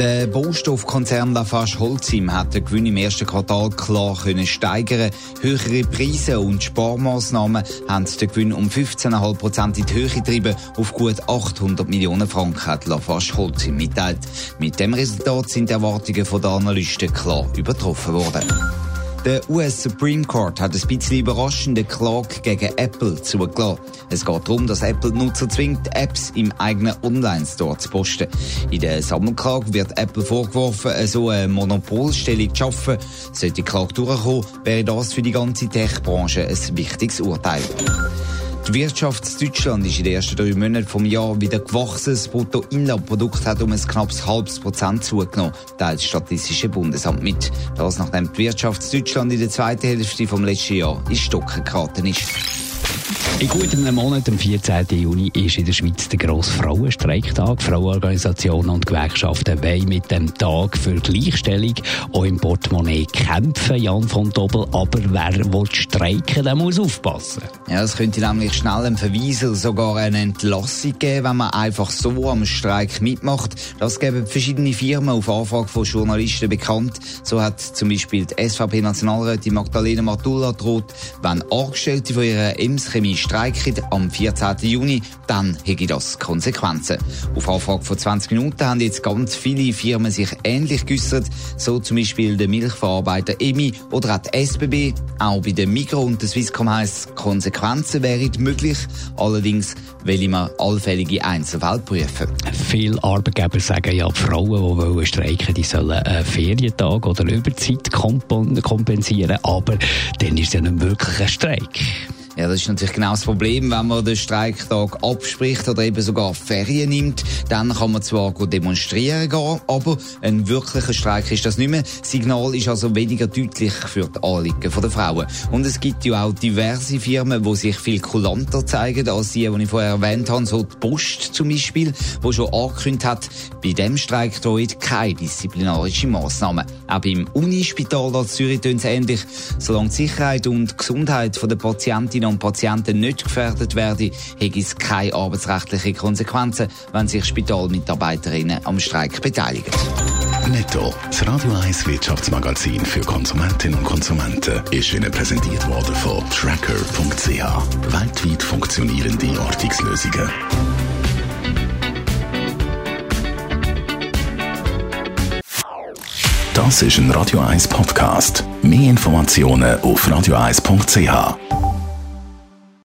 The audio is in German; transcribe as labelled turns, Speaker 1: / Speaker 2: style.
Speaker 1: Der Baustoffkonzern Lafarge Holcim hat den Gewinn im ersten Quartal klar können steigern. Höhere Preise und Sparmaßnahmen haben den Gewinn um 15,5 Prozent in die Höhe getrieben. Auf gut 800 Millionen Franken hat Lafarge Holcim mitteilt. Mit dem Resultat sind die Erwartungen der Analysten klar übertroffen worden. Der US Supreme Court hat ein bisschen überraschende Klage gegen Apple zugelassen. Es geht darum, dass Apple Nutzer zwingt, Apps im eigenen Online-Store zu posten. In der Sammelklage wird Apple vorgeworfen, so eine Monopolstellung zu schaffen. Sollte die Klage durchkommen, wäre das für die ganze Tech-Branche ein wichtiges Urteil. Die Wirtschaft Deutschland ist in den ersten drei Monaten vom Jahr wieder gewachsen. Das Bruttoinlandprodukt hat um ein knappes halbes Prozent zugenommen, teilt das Statistische Bundesamt mit. Das nachdem die Wirtschaft in Deutschland in der zweiten Hälfte vom letzten Jahr in Stocken geraten ist.
Speaker 2: In gut einem Monat, am 14. Juni, ist in der Schweiz der grosse Frauenstreiktag. Frauenorganisationen und Gewerkschaften wollen mit dem Tag für Gleichstellung auch im Portemonnaie kämpfen, Jan von Dobbel. Aber wer will streiken, der muss aufpassen.
Speaker 1: Ja, es könnte nämlich schnell einen Verweis oder sogar eine Entlassung geben, wenn man einfach so am Streik mitmacht. Das geben verschiedene Firmen auf Anfrage von Journalisten bekannt. So hat zum Beispiel die SVP-Nationalrätin Magdalena Matula droht, wenn Angestellte von ihrer Ems Chemie streiken am 14. Juni, dann hätte das Konsequenzen. Auf Anfrage von 20 Minuten haben jetzt ganz viele Firmen sich ähnlich geäussert, so zum Beispiel der Milchverarbeiter EMI oder auch die SBB. Auch bei der Migro und der Swisscom heisst, Konsequenzen wären möglich, allerdings will man allfällige Einzelfälle prüfen.
Speaker 2: Viele Arbeitgeber sagen ja, die Frauen, die streiken die sollen einen Ferientag oder Überzeit kompensieren, aber dann ist es ja nicht wirklich ein Streik.
Speaker 1: Ja, das ist natürlich genau das Problem, wenn man den Streiktag abspricht oder eben sogar Ferien nimmt, dann kann man zwar demonstrieren gehen, aber ein wirklicher Streik ist das nicht mehr. Das Signal ist also weniger deutlich für die Anliegen der Frauen. Und es gibt ja auch diverse Firmen, die sich viel kulanter zeigen als die, die ich vorher erwähnt habe, so die Post zum Beispiel, die schon angekündigt hat, bei dem Streik droht keine disziplinarische Massnahmen. Auch beim Unispital in Zürich tun es ähnlich. Solange die Sicherheit und Gesundheit der Patientinnen Patientinnen und Patienten nicht gefährdet werden, hätte es keine arbeitsrechtlichen Konsequenzen, wenn sich Spitalmitarbeiterinnen am Streik beteiligen.
Speaker 3: Netto, das Radio 1 Wirtschaftsmagazin für Konsumentinnen und Konsumenten, ist Ihnen präsentiert worden von Tracker.ch. Weltweit funktionierende Ortungslösungen. Das ist ein Radio 1 Podcast. Mehr Informationen auf radio1.ch.